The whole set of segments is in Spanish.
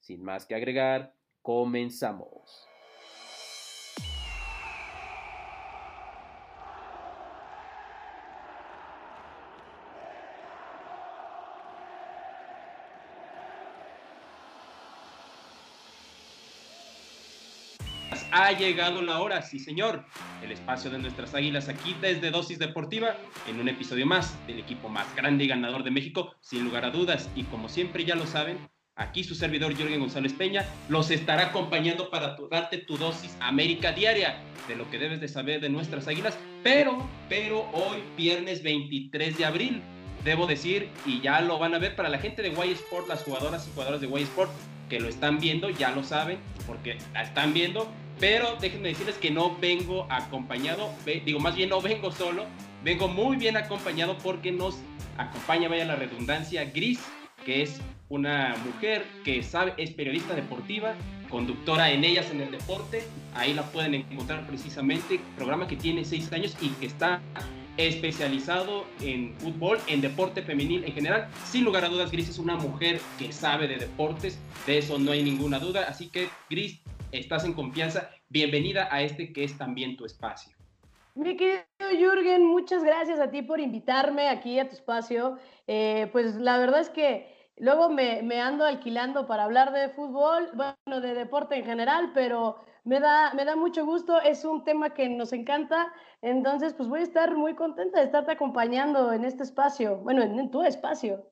Sin más que agregar, comenzamos. Ha llegado la hora, sí señor. El espacio de nuestras águilas aquí desde Dosis Deportiva en un episodio más del equipo más grande y ganador de México, sin lugar a dudas. Y como siempre ya lo saben, Aquí su servidor Jürgen González Peña los estará acompañando para darte tu dosis América diaria de lo que debes de saber de nuestras águilas. Pero, pero hoy, viernes 23 de abril, debo decir, y ya lo van a ver para la gente de Y Sport, las jugadoras y jugadoras de Y Sport que lo están viendo, ya lo saben, porque la están viendo. Pero déjenme decirles que no vengo acompañado, digo, más bien no vengo solo, vengo muy bien acompañado porque nos acompaña, vaya la redundancia, Gris, que es una mujer que sabe, es periodista deportiva, conductora en Ellas en el Deporte. Ahí la pueden encontrar precisamente, programa que tiene seis años y que está especializado en fútbol, en deporte femenil en general. Sin lugar a dudas, Gris es una mujer que sabe de deportes, de eso no hay ninguna duda. Así que, Gris, estás en confianza. Bienvenida a este que es también tu espacio. Mi querido Jürgen, muchas gracias a ti por invitarme aquí a tu espacio. Eh, pues la verdad es que Luego me, me, ando alquilando para hablar de fútbol, bueno, de deporte en general, pero me da, me da mucho gusto, es un tema que nos encanta, entonces pues voy a estar muy contenta de estarte acompañando en este espacio, bueno, en, tu espacio.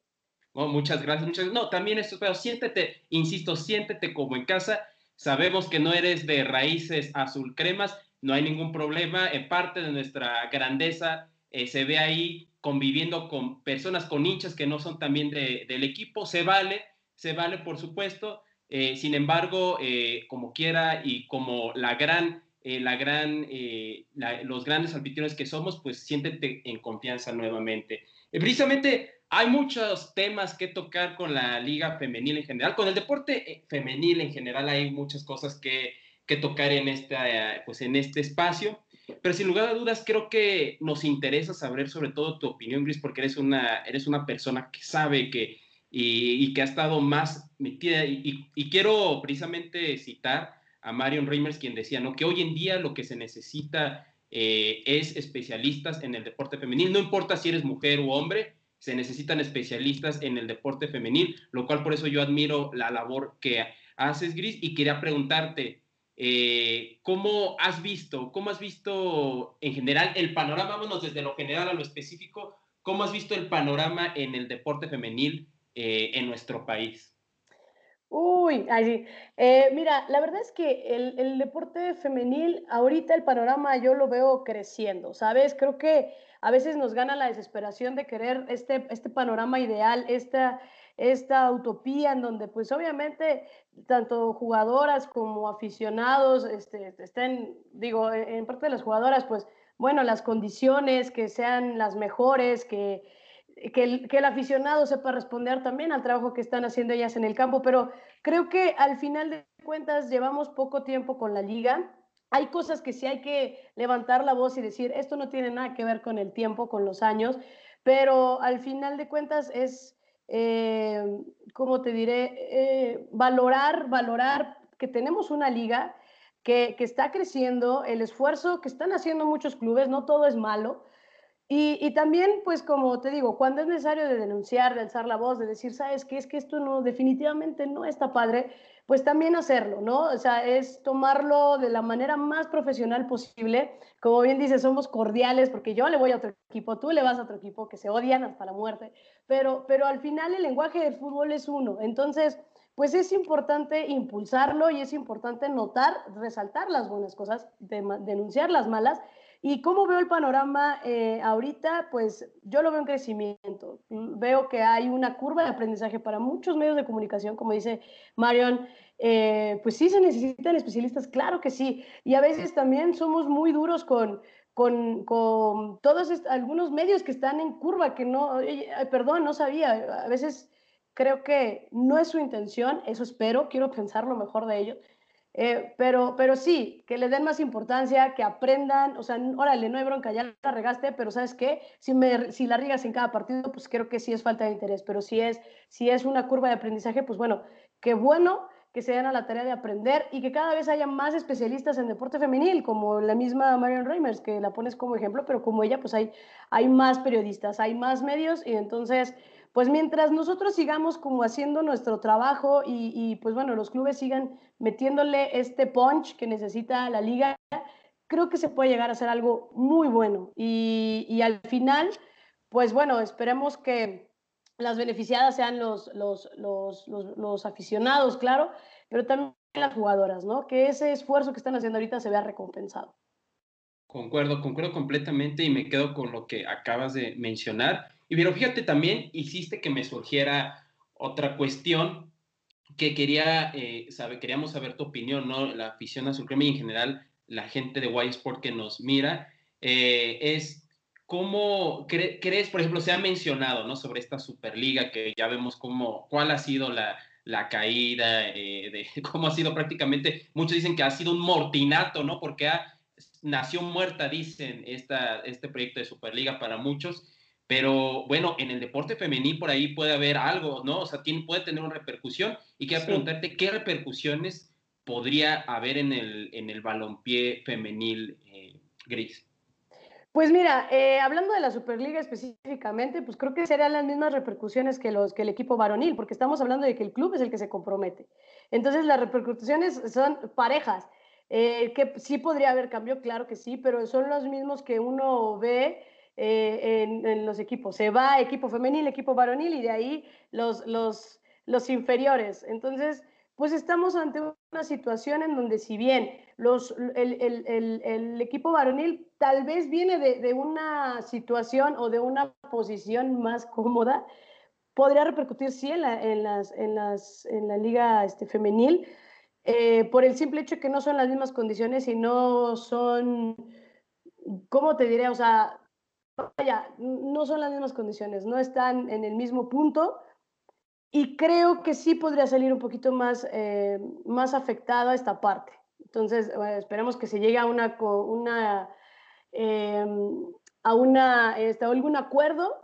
Oh, muchas gracias, muchas No, también esto, pero siéntete, insisto, siéntete como en casa. Sabemos que no eres de raíces azul cremas, no hay ningún problema, en parte de nuestra grandeza eh, se ve ahí conviviendo con personas, con hinchas que no son también del equipo, se vale, se vale por supuesto, eh, sin embargo, eh, como quiera y como la gran, eh, la gran, los grandes anfitriones que somos, pues siéntete en confianza nuevamente. precisamente hay muchos temas que tocar con la liga femenil en general, con el deporte femenil en general hay muchas cosas que, que tocar en, esta, pues en este espacio. Pero sin lugar a dudas, creo que nos interesa saber sobre todo tu opinión, Gris, porque eres una, eres una persona que sabe que, y, que ha estado más metida. Y, quiero precisamente citar a Marion Reimers, quien decía ¿no? que hoy en día lo que se necesita eh, es especialistas en el deporte femenil. No importa si eres mujer o hombre, se necesitan especialistas en el deporte femenil, lo cual por eso yo admiro la labor que haces, Gris, y quería preguntarte, eh, ¿Cómo has visto, cómo has visto en general el panorama, vámonos desde lo general a lo específico, cómo has visto el panorama en el deporte femenil eh, en nuestro país? Uy, sí. Eh, mira, la verdad es que el, el, deporte femenil, ahorita el panorama yo lo veo creciendo, ¿sabes? Creo que a veces nos gana la desesperación de querer este, este panorama ideal, esta, esta utopía en donde pues obviamente tanto jugadoras como aficionados este, estén, digo, en parte de las jugadoras pues bueno, las condiciones que sean las mejores, que, que, el, que el aficionado sepa responder también al trabajo que están haciendo ellas en el campo, pero creo que al final de cuentas llevamos poco tiempo con la liga, hay cosas que sí hay que levantar la voz y decir, esto no tiene nada que ver con el tiempo, con los años, pero al final de cuentas es eh, ¿cómo te diré? Eh, valorar, valorar que tenemos una liga que, que, está creciendo, el esfuerzo que están haciendo muchos clubes, no todo es malo. Y, también, pues como te digo, cuando es necesario de denunciar, de alzar la voz, de decir, sabes qué es que esto no, definitivamente no está padre, pues también hacerlo, ¿no? O sea, es tomarlo de la manera más profesional posible. Como bien dice, somos cordiales porque yo le voy a otro equipo, tú le vas a otro equipo, que se odian hasta la muerte, pero, pero al final el lenguaje del fútbol es uno. Entonces, pues es importante impulsarlo y es importante notar, resaltar las buenas cosas, denunciar las malas ¿Y cómo veo el panorama eh, ahorita? Pues yo lo veo en crecimiento. Veo que hay una curva de aprendizaje para muchos medios de comunicación, como dice Marion. Eh, pues sí se necesitan especialistas, claro que sí. Y a veces también somos muy duros con, con, con todos algunos medios que están en curva, que no, perdón, no sabía. A veces creo que no es su intención, eso espero, quiero pensar lo mejor de ellos eh, pero, pero sí, que le den más importancia, que aprendan, o sea, órale, no hay bronca, ya la regaste, pero ¿sabes qué? Si, me, si la riegas en cada partido, pues creo que sí es falta de interés, pero si es, si es una curva de aprendizaje, pues bueno, qué bueno que se den a la tarea de aprender y que cada vez haya más especialistas en deporte femenil, como la misma Marion Reimers, que la pones como ejemplo, pero como ella, pues hay, hay más periodistas, hay más medios y entonces pues mientras nosotros sigamos como haciendo nuestro trabajo y, pues bueno, los clubes sigan metiéndole este punch que necesita la liga, creo que se puede llegar a hacer algo muy bueno. Y, al final, pues bueno, esperemos que las beneficiadas sean los, los, los, los, aficionados, claro, pero también las jugadoras, ¿no? Que ese esfuerzo que están haciendo ahorita se vea recompensado. Concuerdo, concuerdo completamente y me quedo con lo que acabas de mencionar. Y pero fíjate también, hiciste que me surgiera otra cuestión que quería eh, queríamos saber tu opinión, ¿no? La afición azul crema y en general la gente de Y Sport que nos mira, eh, es cómo crees, por ejemplo, se ha mencionado, ¿no? Sobre esta Superliga que ya vemos cómo, cuál ha sido la, la caída, eh, de cómo ha sido prácticamente, muchos dicen que ha sido un mortinato, ¿no? Porque ha, nació muerta, dicen, esta, este proyecto de Superliga para muchos. Pero bueno, en el deporte femenil por ahí puede haber algo, ¿no? O sea, tiene, puede tener una repercusión. Y quiero preguntarte, ¿qué repercusiones podría haber en el, en el balompié femenil eh, gris? Pues mira, eh, hablando de la Superliga específicamente, pues creo que serían las mismas repercusiones que, los, que el equipo varonil, porque estamos hablando de que el club es el que se compromete. Entonces las repercusiones son parejas. Eh, que sí podría haber cambio, claro que sí, pero son los mismos que uno ve eh, en, los equipos. Se va equipo femenil, equipo varonil y de ahí los, los, los inferiores. Entonces, pues estamos ante una situación en donde si bien los, el, el, el, equipo varonil tal vez viene de, de, una situación o de una posición más cómoda, podría repercutir sí en la, en las, en las, en la liga este, femenil, eh, por el simple hecho que no son las mismas condiciones y no son, ¿cómo te diré? O sea, vaya, no son las mismas condiciones, no están en el mismo punto y creo que sí podría salir un poquito más, eh, más esta parte. Entonces, esperemos que se llegue a una, una, em, a una, este, algún acuerdo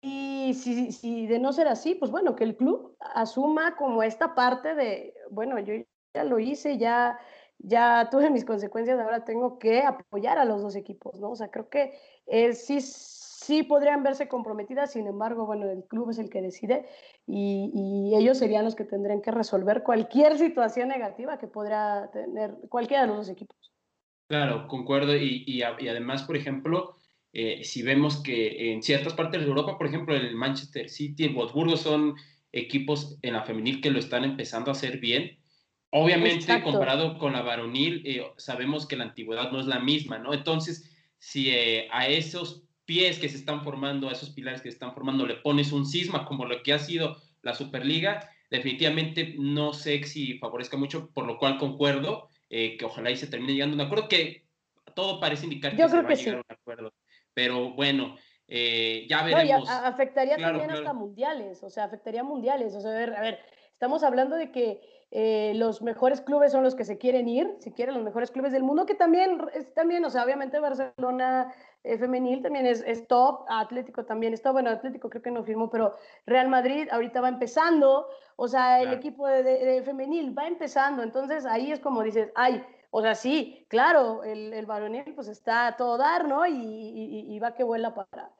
y si, si, de no ser así, pues bueno, que el club asuma como esta parte de, bueno, yo ya lo hice, ya, ya tuve mis consecuencias, ahora tengo que apoyar a los dos equipos, ¿no? O sea, creo que eh, sí, sí podrían verse comprometidas, sin embargo, bueno, el club es el que decide y, ellos serían los que tendrían que resolver cualquier situación negativa que podría tener cualquiera de los dos equipos. Claro, concuerdo. Y, y, además, por ejemplo, eh, si vemos que en ciertas partes de Europa, por ejemplo, el Manchester City, el Wolfsburgo son equipos en la femenil que lo están empezando a hacer bien. Obviamente, comparado con la varonil, eh, sabemos que la antigüedad no es la misma, ¿no? Entonces, si eh, a esos pies que se están formando, a esos pilares que se están formando, le pones un cisma como lo que ha sido la Superliga, definitivamente no sé si favorezca mucho, por lo cual concuerdo eh, que ojalá y se termine llegando a un acuerdo, que todo parece indicar que se va a llegar a un acuerdo. Pero bueno, ya veremos. afectaría también hasta mundiales, o sea, afectaría mundiales. O sea, a ver, a ver, estamos hablando de que eh, los mejores clubes son los que se quieren ir, si quieren los mejores clubes del mundo, que también es también, o sea, obviamente Barcelona eh, femenil también es, es, top, Atlético también es top, bueno, Atlético creo que no firmó, pero Real Madrid ahorita va empezando, o sea, el equipo de, femenil va empezando, entonces ahí es como dices, ay, o sea, sí, claro, el, el varonil pues está a todo dar, ¿no? Y, y, y va que vuela para,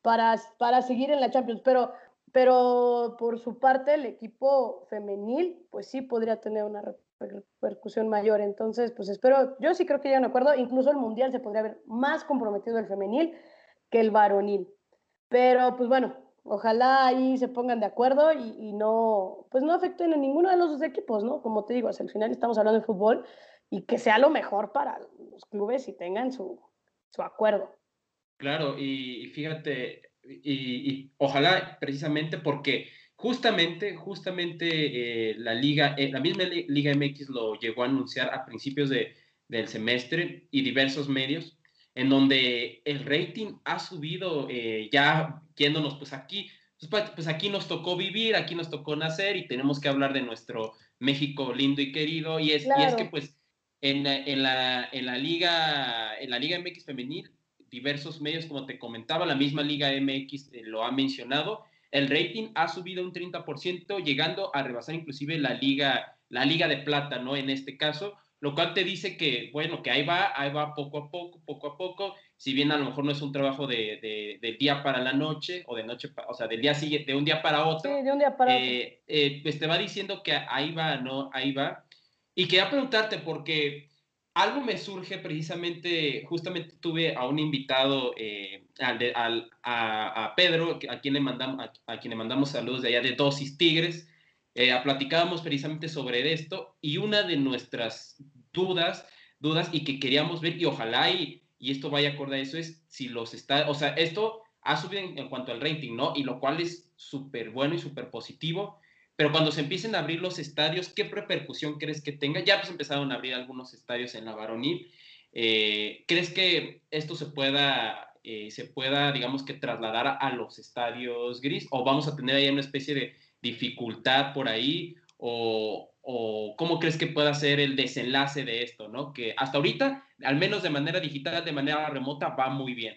para, para seguir en la Champions, pero pero por su parte el equipo femenil pues sí podría tener una repercusión mayor. Entonces, pues espero, yo sí creo que ya un acuerdo, incluso el mundial se podría ver más comprometido el femenil que el varonil. Pero pues bueno, ojalá ahí se pongan de acuerdo y, no, pues no afecten a ninguno de los dos equipos, ¿no? Como te digo, al final estamos hablando de fútbol y que sea lo mejor para los clubes y tengan su, su acuerdo. Claro, y, fíjate, y, ojalá precisamente porque justamente, justamente eh, la liga, eh, la misma Liga MX lo llegó a anunciar a principios de, del semestre y diversos medios, en donde el rating ha subido eh, ya yéndonos pues aquí, pues, pues, aquí nos tocó vivir, aquí nos tocó nacer y tenemos que hablar de nuestro México lindo y querido y es, y es que pues en, en, la, en, la liga, en la Liga MX femenil, diversos medios, como te comentaba, la misma Liga MX eh, lo ha mencionado, el rating ha subido un 30%, llegando a rebasar inclusive la Liga, la Liga de Plata, ¿no? En este caso, lo cual te dice que, bueno, que ahí va, ahí va poco a poco, poco a poco, si bien a lo mejor no es un trabajo de, de, día para la noche, o de noche, o sea, del día siguiente, de un día para otro. Sí, de un día para otro. Eh, eh, pues te va diciendo que ahí va, ¿no? Ahí va. Y quería preguntarte, porque algo me surge precisamente, justamente tuve a un invitado, eh, al a, Pedro, a quien, le mandamos, a, quien le mandamos saludos de allá de Dosis Tigres, eh, platicábamos precisamente sobre esto y una de nuestras dudas, dudas y que queríamos ver y ojalá y, y esto vaya acorde a eso es si los está, o sea, esto ha subido en, en cuanto al rating, ¿no? Y lo cual es súper bueno y súper positivo, pero cuando se empiecen a abrir los estadios, ¿qué repercusión crees que tenga? Ya pues empezaron a abrir algunos estadios en la varonil. Eh, ¿Crees que esto se pueda, eh, se pueda, digamos que trasladar a los estadios gris? ¿O vamos a tener ahí una especie de dificultad por ahí? ¿O, o cómo crees que pueda ser el desenlace de esto? ¿no? Que hasta ahorita, al menos de manera digital, de manera remota, va muy bien.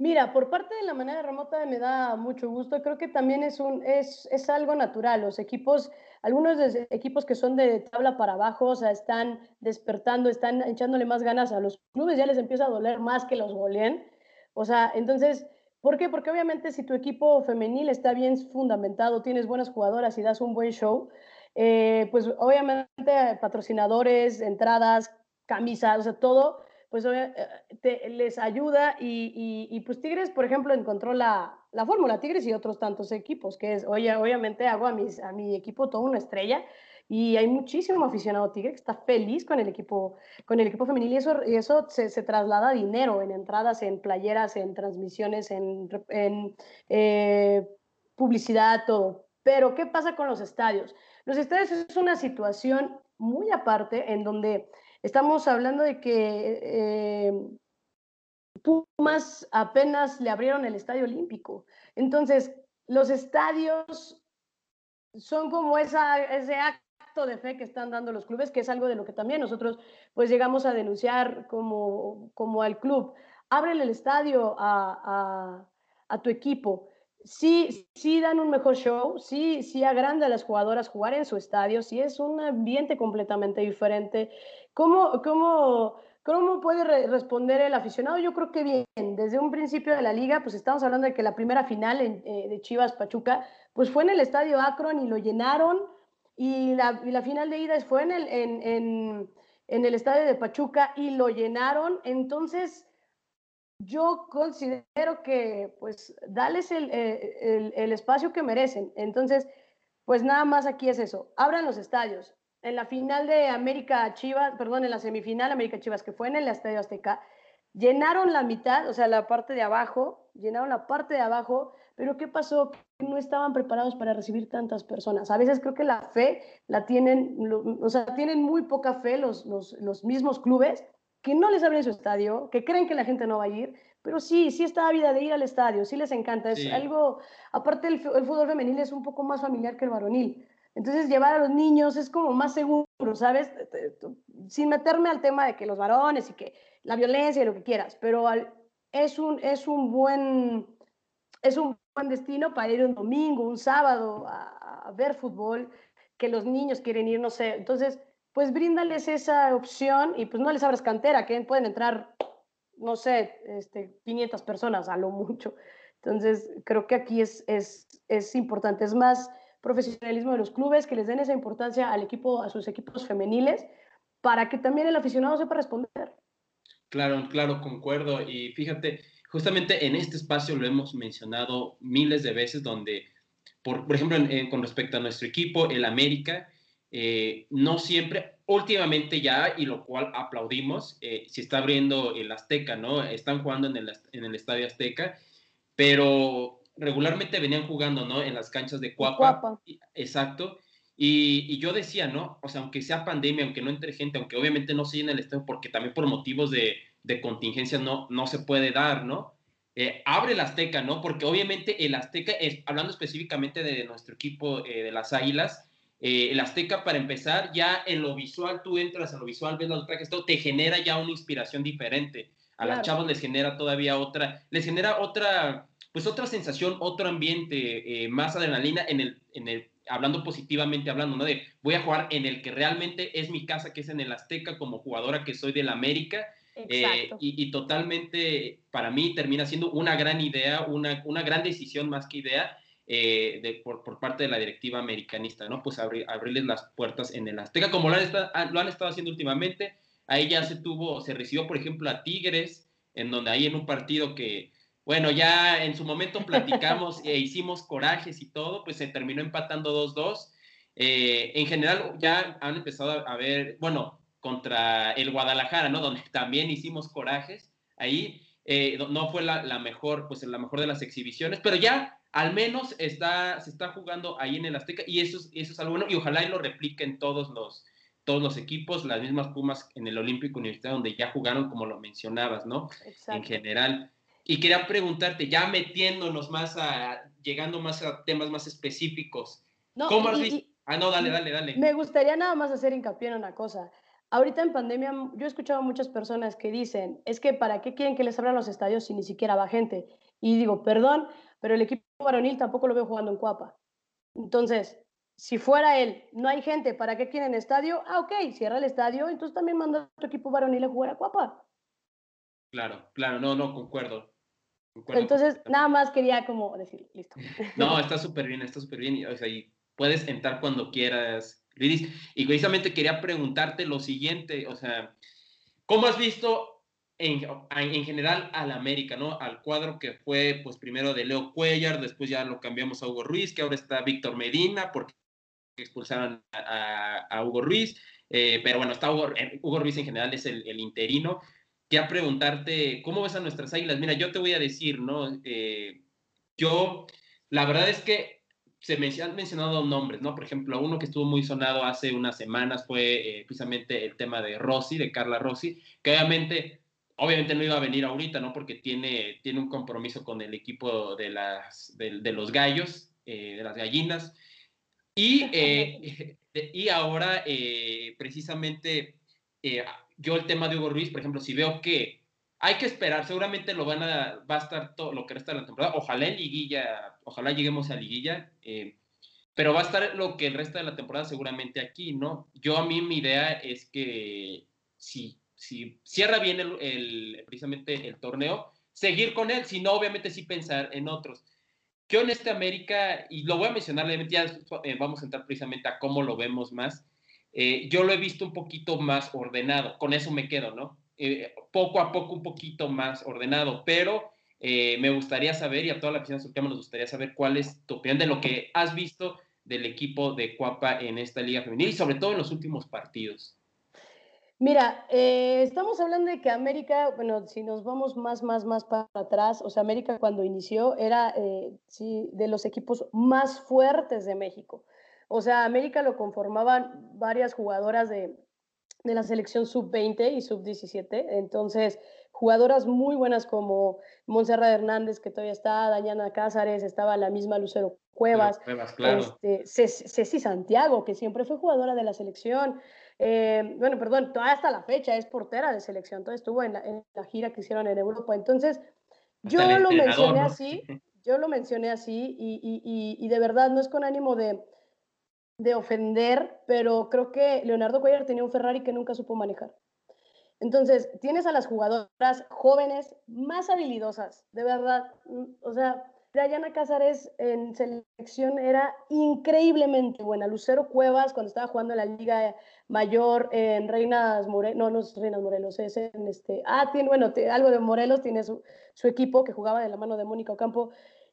Mira, por parte de la manera remota me da mucho gusto. Creo que también es, un, es, es algo natural. Los equipos, algunos de equipos que son de tabla para abajo, o sea, están despertando, están echándole más ganas a los clubes, ya les empieza a doler más que los goleen. O sea, entonces, ¿por qué? Porque obviamente si tu equipo femenil está bien fundamentado, tienes buenas jugadoras y das un buen show, eh, pues obviamente patrocinadores, entradas, camisas, o sea, todo pues eh, les ayuda y, pues Tigres, por ejemplo, encontró la, la fórmula, Tigres y otros tantos equipos, que es, oye, obviamente hago a, mis, a mi equipo toda una estrella y hay muchísimo aficionado Tigre que está feliz con el equipo, con el equipo femenil y eso, y eso se, se traslada a dinero en entradas, en playeras, en transmisiones, en, en eh, publicidad, todo. Pero, ¿qué pasa con los estadios? Los estadios es una situación muy aparte en donde Estamos hablando de que eh, Pumas apenas le abrieron el Estadio Olímpico. Entonces, los estadios son como ese acto de fe que están dando los clubes, que es algo de lo que también nosotros pues llegamos a denunciar como, al club. Ábrele el estadio a tu equipo sí, sí dan un mejor show, sí, sí agranda a las jugadoras jugar en su estadio, sí es un ambiente completamente diferente. ¿Cómo, cómo, cómo puede responder el aficionado? Yo creo que bien, desde un principio de la liga, pues estamos hablando de que la primera final eh, de Chivas Pachuca, pues fue en el estadio Akron y lo llenaron, y la, y la final de ida fue en el, en, en, en el estadio de Pachuca y lo llenaron, entonces yo considero que, pues, dales eh, el, el, espacio que merecen. Entonces, pues nada más aquí es eso. Abran los estadios. En la final de América Chivas, perdón, en la semifinal América Chivas, que fue en el Estadio Azteca, llenaron la mitad, o sea, la parte de abajo, llenaron la parte de abajo, pero ¿qué pasó? No estaban preparados para recibir tantas personas. A veces creo que la fe la tienen, o sea, tienen muy poca fe los, los, los mismos clubes que no les abren su estadio, que creen que la gente no va a ir, pero sí, sí está ávida de ir al estadio, sí les encanta. Es algo, aparte el, fútbol femenil es un poco más familiar que el varonil. Entonces llevar a los niños es como más seguro, ¿sabes? Sin meterme al tema de que los varones y que la violencia y lo que quieras, pero es, un, es un buen es un buen destino para ir un domingo, un sábado a, a ver fútbol, que los niños quieren ir, no sé. Entonces, pues bríndales esa opción y pues no les abras cantera, que pueden entrar, no sé, este, 500 personas a lo mucho. Entonces, creo que aquí es, es, es importante, es más profesionalismo de los clubes, que les den esa importancia al equipo, a sus equipos femeniles, para que también el aficionado sepa responder. Claro, claro, concuerdo. Y fíjate, justamente en este espacio lo hemos mencionado miles de veces, donde, por, por ejemplo, con respecto a nuestro equipo, el América, eh, no siempre, últimamente ya, y lo cual aplaudimos, eh, se está abriendo el Azteca, ¿no? Están jugando en el, en el Estadio Azteca, pero regularmente venían jugando, ¿no? En las canchas de Cuapa. Exacto. Y, yo decía, ¿no? O sea, aunque sea pandemia, aunque no entre gente, aunque obviamente no se llene el estadio, porque también por motivos de, de contingencia no, no se puede dar, ¿no? Eh, abre el Azteca, ¿no? Porque obviamente el Azteca, es, hablando específicamente de nuestro equipo eh, de las Águilas, eh, el Azteca, para empezar, ya en lo visual, tú entras en lo visual, ves los trajes, todo, te genera ya una inspiración diferente. A las chavos les genera todavía otra, les genera otra, pues otra sensación, otro ambiente, más adrenalina en el, en el hablando positivamente, hablando, ¿no? De voy a jugar en el que realmente es mi casa, que es en el Azteca, como jugadora que soy del América. Eh, y, totalmente, para mí, termina siendo una gran idea, una, una gran decisión más que idea. Eh, de, por, por, parte de la directiva americanista, ¿no? Pues abrirles las puertas en el Azteca, como lo han, estado, ah, lo han estado haciendo últimamente. Ahí ya se tuvo, se recibió, por ejemplo, a Tigres, en donde ahí en un partido que, bueno, ya en su momento platicamos e hicimos corajes y todo, pues se terminó empatando 2-2. Eh, en general ya han empezado a ver, bueno, contra el Guadalajara, ¿no? Donde también hicimos corajes. Ahí eh, no fue la, mejor, pues la mejor de las exhibiciones, pero ya al menos está, se está jugando ahí en el Azteca y eso, eso es algo bueno y ojalá y lo repliquen todos los, todos los equipos, las mismas Pumas en el Olímpico Universitario donde ya jugaron como lo mencionabas, ¿no? En general. Y quería preguntarte, ya metiéndonos más a, llegando más a temas más específicos, ¿cómo has visto? ah, no, dale, dale, dale. Me gustaría nada más hacer hincapié en una cosa. Ahorita en pandemia, yo he escuchado a muchas personas que dicen, es que ¿para qué quieren que les abran los estadios si ni siquiera va gente? Y digo, perdón, pero el equipo varonil tampoco lo veo jugando en Cuapa. Entonces, si fuera él, no hay gente, ¿para qué quieren estadio? Ah, ok, cierra el estadio, entonces también manda a tu equipo varonil a jugar a Cuapa. Claro, claro, no, no, concuerdo. Entonces, nada más quería como decir, listo. No, está súper bien, está súper bien. O sea, y puedes entrar cuando quieras, Lidis. Y precisamente quería preguntarte lo siguiente, o sea, ¿cómo has visto en, en general al América, ¿no? Al cuadro que fue, pues, primero de Leo Cuellar, después ya lo cambiamos a Hugo Ruiz, que ahora está Víctor Medina, porque expulsaron a, Hugo Ruiz, eh, pero bueno, está Hugo, eh, Hugo, Ruiz en general es el, el interino quería preguntarte, ¿cómo ves a nuestras águilas? Mira, yo te voy a decir, ¿no? Eh, yo, la verdad es que se me han mencionado nombres, ¿no? Por ejemplo, uno que estuvo muy sonado hace unas semanas fue precisamente el tema de Rossi, de Carla Rossi, que obviamente, obviamente no iba a venir ahorita, ¿no? Porque tiene, tiene un compromiso con el equipo de, las, de, los gallos, eh, de las gallinas. Y, y ahora, precisamente, yo el tema de Hugo Ruiz, por ejemplo, si veo que hay que esperar, seguramente lo van a, va a estar todo lo que resta de la temporada, ojalá en liguilla, ojalá lleguemos a liguilla, eh, pero va a estar lo que el resto de la temporada seguramente aquí, ¿no? Yo a mí mi idea es que si, si cierra bien el, precisamente el torneo, seguir con él, si no, obviamente sí pensar en otros. Yo en este América, y lo voy a mencionar, ya eh, vamos a entrar precisamente a cómo lo vemos más, eh, yo lo he visto un poquito más ordenado, con eso me quedo, ¿no? Eh, poco a poco un poquito más ordenado, pero me gustaría saber, y a toda la afición surcama nos gustaría saber cuál es tu opinión de lo que has visto del equipo de Cuapa en esta liga femenil y sobre todo en los últimos partidos. Mira, estamos hablando de que América, bueno, si nos vamos más, más, más para atrás, o sea, América cuando inició era sí, de los equipos más fuertes de México. O sea, América lo conformaban varias jugadoras de, la selección sub-20 y sub-17. Entonces, jugadoras muy buenas como Montserrat Hernández, que todavía está, Dañana Cázares, estaba la misma Lucero Cuevas, este, Ceci Santiago, que siempre fue jugadora de la selección. Eh, bueno, perdón, todavía hasta la fecha es portera de selección, todavía estuvo en la, gira que hicieron en Europa. Entonces, yo lo mencioné así, yo lo mencioné así y de verdad no es con ánimo de, de ofender, pero creo que Leonardo Cuellar tenía un Ferrari que nunca supo manejar. Entonces, tienes a las jugadoras jóvenes más habilidosas, de verdad. Mm, o sea, Dayana Cázares en selección era increíblemente buena. Lucero Cuevas, cuando estaba jugando en la Liga Mayor en Reinas Morelos, no, no es Reinas Morelos, es en este. Ah, tiene, bueno, algo de Morelos, tiene su, equipo que jugaba de la mano de Mónica Ocampo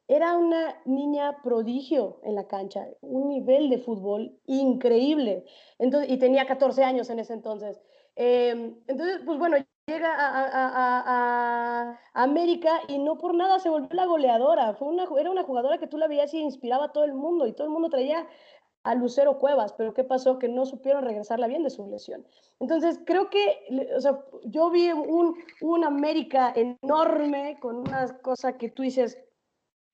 era una niña prodigio en la cancha, un nivel de fútbol increíble. Entonces, y tenía 14 años en ese entonces. Em, entonces, pues bueno, llega a, América y no por nada se volvió la goleadora. Fue una, era una jugadora que tú la veías y inspiraba a todo el mundo y todo el mundo traía a Lucero Cuevas, pero ¿qué pasó? Que no supieron regresarla bien de su lesión. Entonces, creo que, o sea, yo vi un, un América enorme con una cosa que tú dices,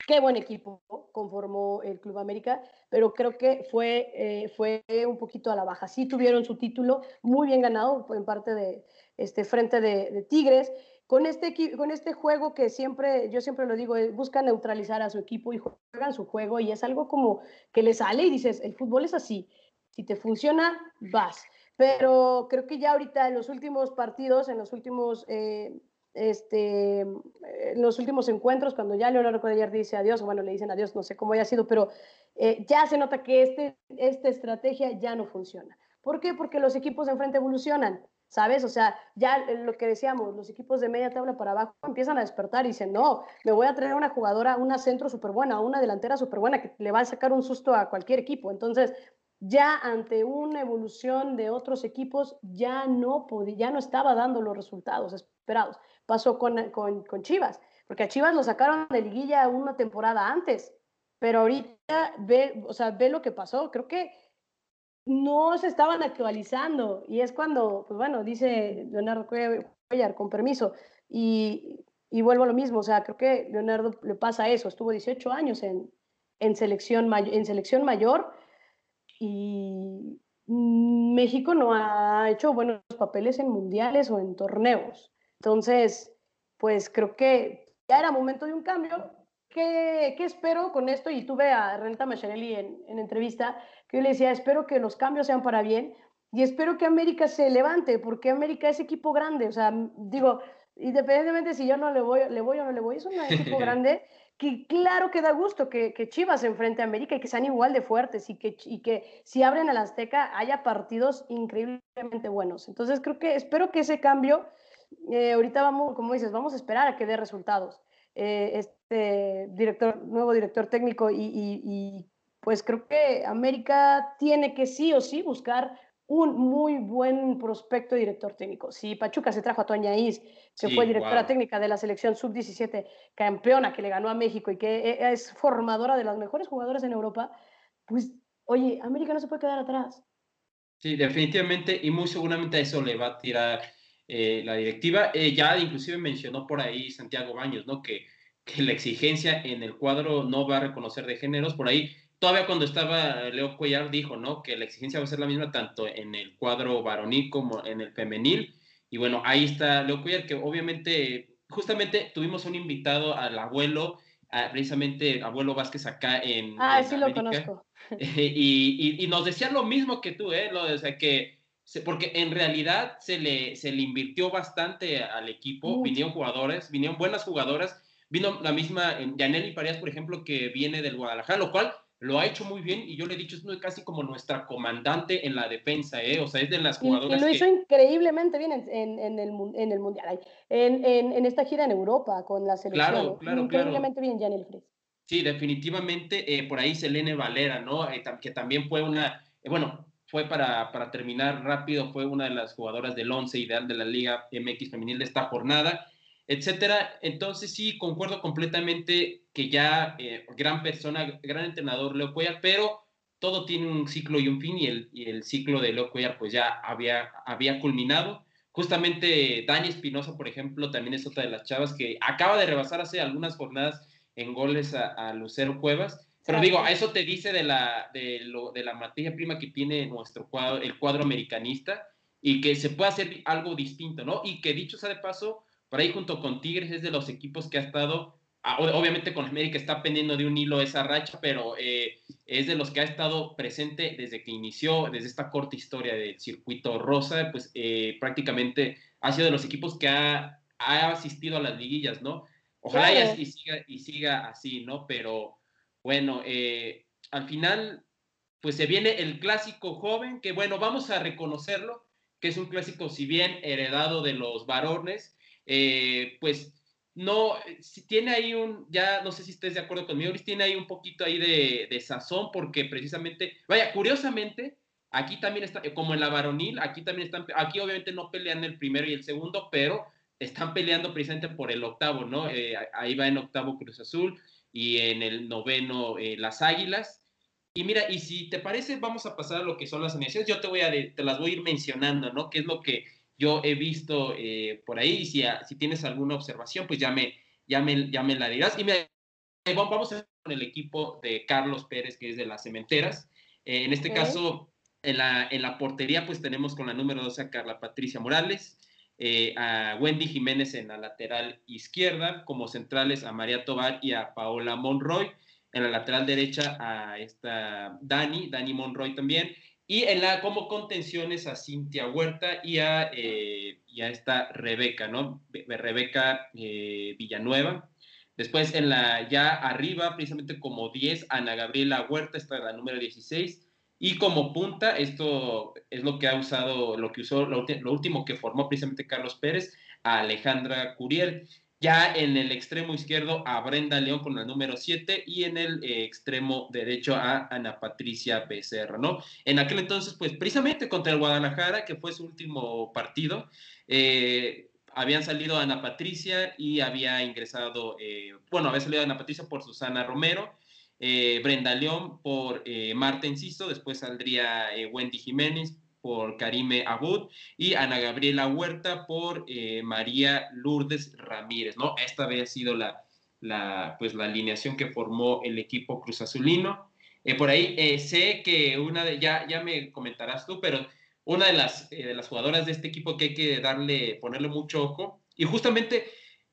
qué buen equipo conformó el Club América, pero creo que fue, eh, fue un poquito a la baja. Sí tuvieron su título muy bien ganado en parte de este frente de, Tigres. Con este, con este juego que siempre, yo siempre lo digo, eh, busca neutralizar a su equipo y juegan su juego y es algo como que le sale y dices, el fútbol es así, si te funciona, vas. Pero creo que ya ahorita en los últimos partidos, en los últimos eh, este, en los últimos encuentros, cuando ya Leonardo Cuellar dice adiós, bueno, le dicen adiós, no sé cómo haya sido, pero eh, ya se nota que este, esta estrategia ya no funciona. ¿Por qué? Porque los equipos de enfrente evolucionan, ¿sabes? O sea, ya lo que decíamos, los equipos de media tabla para abajo empiezan a despertar y dicen, no, me voy a traer una jugadora, una centro súper buena, una delantera súper buena que le va a sacar un susto a cualquier equipo. Entonces, ya ante una evolución de otros equipos, ya no, podía, ya no estaba dando los resultados esperados pasó con, con, Chivas, porque a Chivas lo sacaron de liguilla una temporada antes, pero ahorita ve, o sea, ve lo que pasó, creo que no se estaban actualizando y es cuando, pues bueno, dice Leonardo Cuellar, con permiso, y, y vuelvo a lo mismo, o sea, creo que Leonardo le pasa eso, estuvo 18 años en, en, selección, en selección mayor y México no ha hecho buenos papeles en mundiales o en torneos. Entonces, pues creo que ya era momento de un cambio. ¿Qué, qué espero con esto? Y tuve a Renata Macharelli en, en entrevista, que yo le decía, espero que los cambios sean para bien y espero que América se levante, porque América es equipo grande. O sea, digo, independientemente si yo no le voy, le voy o no le voy, es un equipo grande que claro que da gusto que, que, Chivas enfrente a América y que sean igual de fuertes y que, y que si abren el Azteca haya partidos increíblemente buenos. Entonces creo que espero que ese cambio eh, ahorita vamos, como dices, vamos a esperar a que dé resultados. Eh, este director, nuevo director técnico y, pues creo que América tiene que sí o sí buscar un muy buen prospecto director técnico. Si Pachuca se trajo a Toña Is, que fue directora técnica de la selección sub-17, campeona que le ganó a México y que e, es formadora de las mejores jugadoras en Europa, pues, oye, América no se puede quedar atrás. Sí, definitivamente, y muy seguramente eso le va a tirar eh, la directiva. Eh, ya inclusive mencionó por ahí Santiago Baños, ¿no? Que, que, la exigencia en el cuadro no va a reconocer de géneros. Por ahí, todavía cuando estaba Leo Cuellar dijo, ¿no? Que la exigencia va a ser la misma tanto en el cuadro varonil como en el femenil. Y bueno, ahí está Leo Cuellar, que obviamente, justamente tuvimos un invitado al abuelo, precisamente abuelo Vázquez acá en... Ah, sí lo conozco. y, y, nos decía lo mismo que tú, ¿eh? Lo, o sea, que porque en realidad se le, se le invirtió bastante al equipo, vinieron jugadores, vinieron buenas jugadoras, vino la misma Yaneli Parias, por ejemplo, que viene del Guadalajara, lo cual lo ha hecho muy bien y yo le he dicho, es casi como nuestra comandante en la defensa, ¿eh? o sea, es de las jugadoras. Y, lo hizo increíblemente bien en, en, en, el, en el Mundial, en, en, esta gira en Europa con la selección. Claro, claro, increíblemente bien, Yaneli Fres. Sí, definitivamente, eh, por ahí Selene Valera, ¿no? Eh, que también fue una, eh, bueno, fue para, para, terminar rápido, fue una de las jugadoras del 11 ideal de la Liga MX femenil de esta jornada, etcétera. Entonces sí, concuerdo completamente que ya eh, gran persona, gran entrenador Leo Cuellar, pero todo tiene un ciclo y un fin y el, y el ciclo de Leo Cuellar pues ya había, había culminado. Justamente Dani Espinosa, por ejemplo, también es otra de las chavas que acaba de rebasar hace algunas jornadas en goles a, a Lucero Cuevas pero digo, eso te dice de la, de, lo, de la materia prima que tiene nuestro cuadro, el cuadro americanista y que se puede hacer algo distinto, ¿no? Y que dicho sea de paso, por ahí junto con Tigres es de los equipos que ha estado, ah, obviamente con América está pendiendo de un hilo esa racha, pero eh, es de los que ha estado presente desde que inició, desde esta corta historia del circuito rosa, pues eh, prácticamente ha sido de los equipos que ha, ha asistido a las liguillas, ¿no? Ojalá y, siga, y siga así, ¿no? Pero bueno, eh, al final, pues se viene el clásico joven, que bueno, vamos a reconocerlo, que es un clásico, si bien heredado de los varones, eh, pues no, si tiene ahí un, ya no sé si estés de acuerdo conmigo, tiene ahí un poquito ahí de, sazón porque precisamente, vaya, curiosamente, aquí también está, como en la varonil, aquí también están, aquí obviamente no pelean el primero y el segundo, pero están peleando precisamente por el octavo, ¿no? Eh, ahí va en octavo Cruz Azul y en el noveno eh, las Águilas. Y mira, y si te parece, vamos a pasar a lo que son las alineaciones. Yo te voy a, te las voy a ir mencionando, ¿no? Que es lo que yo he visto eh, por ahí. Y si, si tienes alguna observación, pues ya me, ya me, ya me la dirás. Y mira, vamos a con el equipo de Carlos Pérez, que es de las cementeras. en este caso, en la, en la portería, pues tenemos con la número 12 a Carla Patricia Morales. Eh, a Wendy Jiménez en la lateral izquierda, como centrales a María Tobar y a Paola Monroy, en la lateral derecha a esta Dani, Dani Monroy también, y en la como contenciones a Cintia Huerta y a, eh, y a esta Rebeca, ¿no? Rebeca eh, Villanueva. Después en la ya arriba, precisamente como 10, Ana Gabriela Huerta, esta es la número 16, y como punta, esto es lo que ha usado, lo que usó, lo, último que formó precisamente Carlos Pérez, a Alejandra Curiel. Ya en el extremo izquierdo a Brenda León con el número 7 y en el eh, extremo derecho a Ana Patricia Becerra, ¿no? En aquel entonces, pues precisamente contra el Guadalajara, que fue su último partido, eh, habían salido Ana Patricia y había ingresado, eh, bueno, había salido Ana Patricia por Susana Romero eh, Brenda León por eh, Marta Enciso, después saldría eh, Wendy Jiménez por Karime Abud y Ana Gabriela Huerta por María Lourdes Ramírez, ¿no? Esta había sido la, pues, la alineación que formó el equipo Cruz Azulino. por ahí sé que una de, ya, ya me comentarás tú, pero una de las, de las jugadoras de este equipo que hay que darle, ponerle mucho ojo, y justamente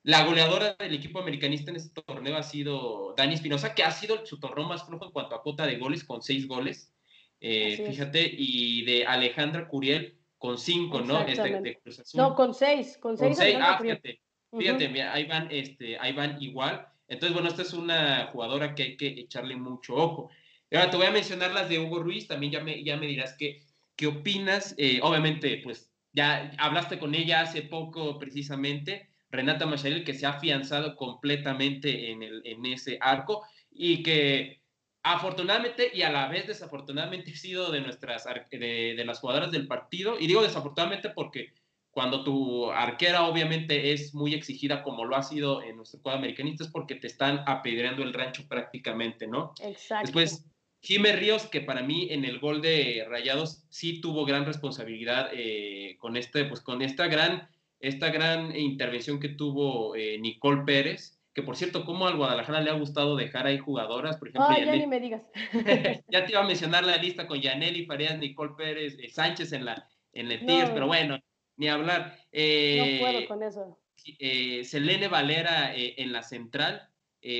la goleadora del equipo americanista en este torneo ha sido Dani Espinosa, que ha sido su torneo más flojo en cuanto a cuota de goles, con seis goles. Eh, fíjate, y de Alejandra Curiel con cinco, ¿no? Este, no, con seis, con seis. ah, fíjate, fíjate, ahí van, este, ahí van igual. Entonces, bueno, esta es una jugadora que hay que echarle mucho ojo. ahora te voy a mencionar las de Hugo Ruiz, también ya me, ya me dirás qué, qué opinas. Eh, obviamente, pues ya hablaste con ella hace poco precisamente. Renata Macharel, que se ha afianzado completamente en, el, en ese arco y que afortunadamente y a la vez desafortunadamente ha sido de nuestras de, las jugadoras del partido y digo desafortunadamente porque cuando tu arquera obviamente es muy exigida como lo ha sido en nuestro cuadro americanista es porque te están apedreando el rancho prácticamente, ¿no? Exacto. Después Jimé Ríos, que para mí en el gol de Rayados sí tuvo gran responsabilidad eh, con este, pues con esta gran esta gran intervención que tuvo eh, Nicole Pérez, que por cierto, como al Guadalajara le ha gustado dejar ahí jugadoras, por ejemplo, ya ni me digas. ya te iba a mencionar la lista con Yaneli Farías, Nicole Pérez, eh, Sánchez en la en el Tigres, pero bueno, ni hablar. no puedo con eso. Eh, Selene Valera en la central,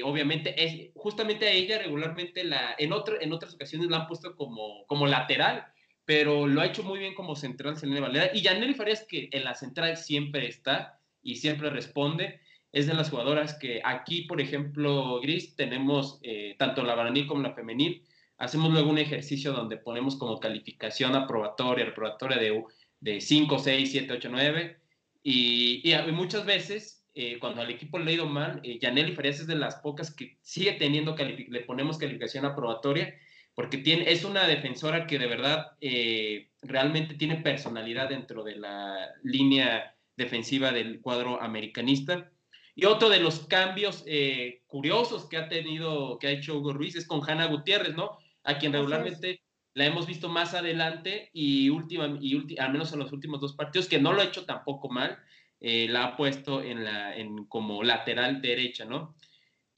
obviamente, es, justamente a ella regularmente la, en, otro, en otras ocasiones la han puesto como, como lateral, pero lo ha hecho muy bien como central Selene Valera. Y Yaneli Farías, que en la central siempre está y siempre responde, es de las jugadoras que aquí, por ejemplo, Gris, tenemos eh, tanto la varonil como la femenil. Hacemos luego un ejercicio donde ponemos como calificación aprobatoria, reprobatoria de, de 5, 6, 7, 8, 9. Y, y, muchas veces, eh, cuando al equipo le ha ido mal, eh, Yaneli Farías es de las pocas que sigue teniendo, le ponemos calificación aprobatoria porque tiene, es una defensora que de verdad eh, realmente tiene personalidad dentro de la línea defensiva del cuadro americanista. Y otro de los cambios eh, curiosos que ha tenido, que ha hecho Hugo Ruiz es con Hanna Gutiérrez, ¿no? A quien regularmente la hemos visto más adelante y, última, y al menos en los últimos dos partidos, que no lo ha hecho tampoco mal, eh, la ha puesto en la, en, como lateral derecha, ¿no?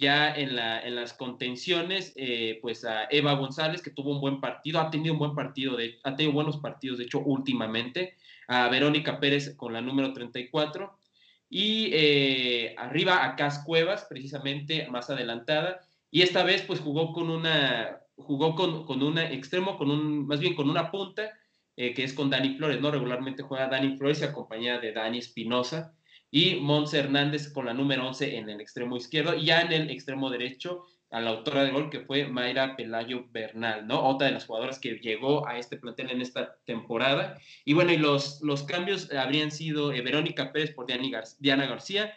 Ya en, la, en las contenciones, eh, pues a Eva González, que tuvo un buen partido, ha tenido un buen partido, ha tenido buenos partidos, de hecho, últimamente. A Verónica Pérez con la número 34. Y eh, arriba a Cas Cuevas, precisamente más adelantada. Y esta vez, pues jugó con una, jugó con, con una extremo, con un, más bien con una punta, eh, que es con Dani Flores, ¿no? Regularmente juega Dani Flores acompañada de Dani Espinosa y Monse Hernández con la número 11 en el extremo izquierdo, y ya en el extremo derecho a la autora del gol que fue Mayra Pelayo Bernal, ¿no? Otra de las jugadoras que llegó a este plantel en esta temporada. Y bueno, y los, los cambios habrían sido eh, Verónica Pérez por Diana García,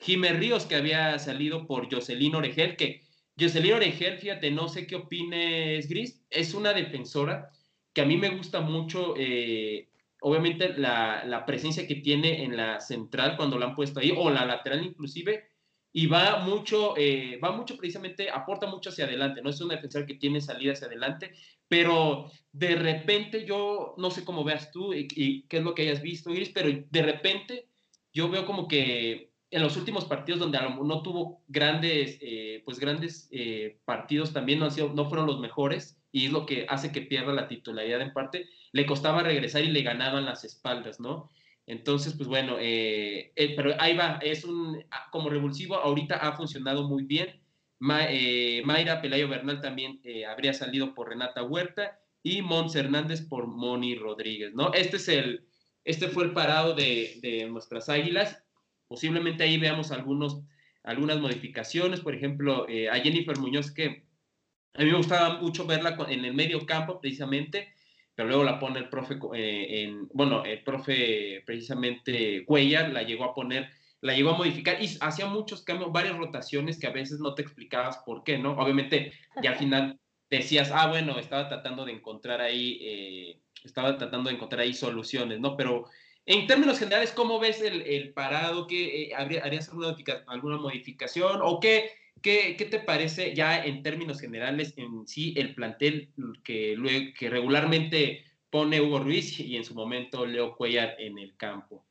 Jiménez Ríos, que había salido por Jocelyn Oregel, que Jocelyn Oregel, fíjate, no sé qué opines, Gris, es una defensora que a mí me gusta mucho, eh, obviamente, la, presencia que tiene en la central cuando la han puesto ahí, o la lateral inclusive, y va mucho, eh, va mucho precisamente, aporta mucho hacia adelante, no es una defensora que tiene salida hacia adelante, pero de repente yo, no sé cómo veas tú y, qué es lo que hayas visto, Iris, pero de repente yo veo como que en los últimos partidos donde no tuvo grandes, eh, pues grandes eh, partidos también no, han sido, no fueron los mejores y es lo que hace que pierda la titularidad en parte, le costaba regresar y le ganaban las espaldas, ¿no? Entonces, pues bueno, eh, eh, pero ahí va, es un, ah, como revulsivo, ahorita ha funcionado muy bien. Eh, Mayra Pelayo Bernal también habría salido por Renata Huerta y Mons Hernández por Moni Rodríguez, ¿no? Este es el, este fue el parado de, de nuestras águilas. Posiblemente ahí veamos algunos, algunas modificaciones, por ejemplo, a Jennifer Muñoz, que a mí me gustaba mucho verla en el medio campo, precisamente, luego la pone el profe, eh, en, bueno, el profe precisamente Cuellar la llegó a poner, la llegó a modificar y hacía muchos cambios, varias rotaciones que a veces no te explicabas por qué, ¿no? Obviamente, ya al final decías, ah, bueno, estaba tratando de encontrar ahí, eh, estaba tratando de encontrar ahí soluciones, ¿no? Pero en términos generales, ¿cómo ves el, el parado? ¿Qué, eh, ¿Harías alguna, alguna modificación? ¿O qué, ¿Qué, ¿Qué, te parece ya en términos generales en sí el plantel que, que regularmente pone Hugo Ruiz y en su momento Leo Cuellar en el campo?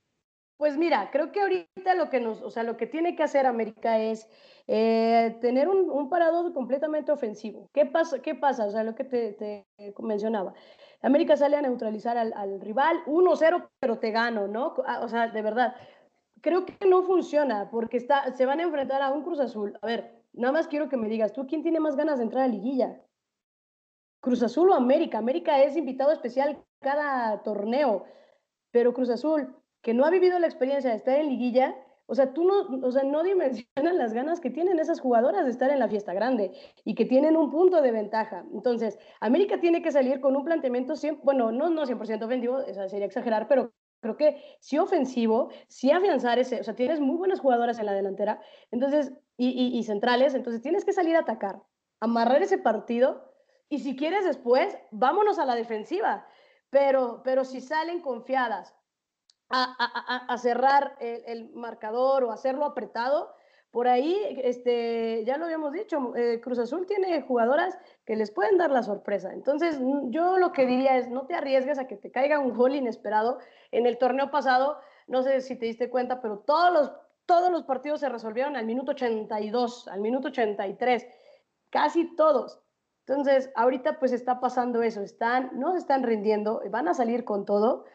Pues mira, creo que ahorita lo que nos, o sea, lo que tiene que hacer América es eh, tener un, un, completamente ofensivo. ¿Qué pasa? ¿Qué pasa? O sea, lo que te, te mencionaba. América sale a neutralizar al, al rival 1-0, pero te gano, ¿no? O sea, de verdad. Creo que no funciona porque está, se van a enfrentar a un Cruz Azul. A ver, Nada más quiero que me digas, ¿tú quién tiene más ganas de entrar a liguilla? Cruz Azul o América. América es invitado especial cada torneo, pero Cruz Azul, que no ha vivido la experiencia de estar en liguilla, o sea, tú no, o sea, no dimensionas las ganas que tienen esas jugadoras de estar en la fiesta grande y que tienen un punto de ventaja. Entonces, América tiene que salir con un planteamiento, bueno, no, no 100% ofensivo, eso sería exagerar, pero creo que sí ofensivo, sí afianzar ese, o sea, tienes muy buenas jugadoras en la delantera, entonces, y, centrales, entonces tienes que salir a atacar, amarrar ese partido, y si quieres después, vámonos a la defensiva, pero, pero si salen confiadas a cerrar el, el, marcador o hacerlo apretado, por ahí, este, ya lo habíamos dicho, eh, Cruz Azul tiene jugadoras que les pueden dar la sorpresa. Entonces, yo lo que diría es, no te arriesgues a que te caiga un gol inesperado. En el torneo pasado, no sé si te diste cuenta, pero todos los, todos los partidos se resolvieron al minuto 82, al minuto 83, casi todos. Entonces, ahorita pues está pasando eso, están, no se están rindiendo, van a salir con todo.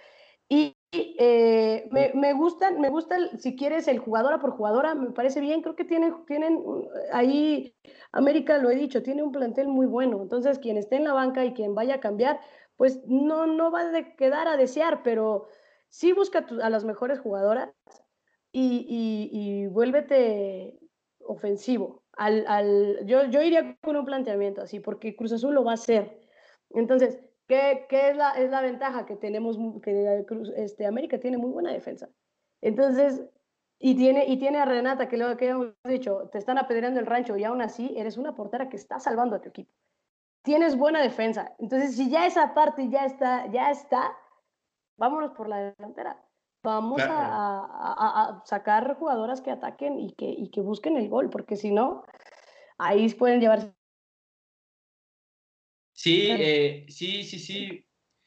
Y eh, me, me, gustan, me gusta, si quieres, el jugadora por jugadora, me parece bien, creo que tienen, tienen ahí, América lo he dicho, tiene un plantel muy bueno, entonces quien esté en la banca y quien vaya a cambiar, pues no, no va a quedar a desear, pero sí busca a las mejores jugadoras y, y, y vuélvete ofensivo. Al, al, yo, yo iría con un planteamiento así, porque Cruz Azul lo va a hacer. Entonces, ¿Qué, qué es, la, es, la, ventaja? Que tenemos, que este, América tiene muy buena defensa. Entonces, y tiene, y tiene a Renata, que lo que hemos dicho, te están apedreando el rancho y aún así eres una portera que está salvando a tu equipo. Tienes buena defensa. Entonces, si ya esa parte ya está, ya está, vámonos por la delantera. Vamos a, a, a, sacar jugadoras que ataquen y que, y que busquen el gol, porque si no, ahí pueden llevarse Sí, eh, sí, sí, sí.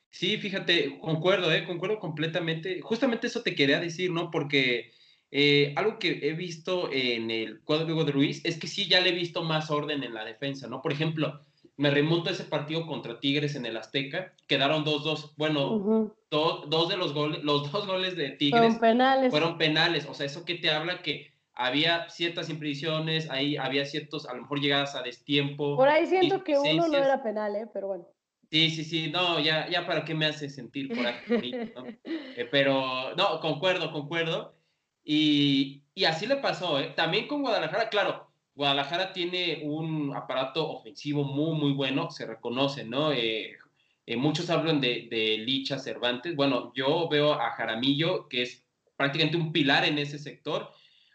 Sí, fíjate, concuerdo, eh, concuerdo completamente. Justamente eso te quería decir, ¿no? Porque eh, algo que he visto en el cuadro de Ruiz es que sí, ya le he visto más orden en la defensa, ¿no? Por ejemplo, me remonto a ese partido contra Tigres en el Azteca, quedaron 2-2. Bueno, dos de los goles, los dos goles de Tigres fueron penales. Fueron penales. O sea, eso que te habla que había ciertas imprevisiones, ahí había ciertos, a lo mejor llegadas a destiempo. Por ahí siento que uno no era penal, ¿eh? pero bueno. Sí, sí, sí, no, ya, ya para qué me hace sentir por aquí, ¿no? eh, pero, no, concuerdo, concuerdo. Y, y, así le pasó, ¿eh? También con Guadalajara, claro, Guadalajara tiene un aparato ofensivo muy, muy bueno, se reconoce, ¿no? Eh, eh, muchos hablan de, de Licha Cervantes. Bueno, yo veo a Jaramillo, que es prácticamente un pilar en ese sector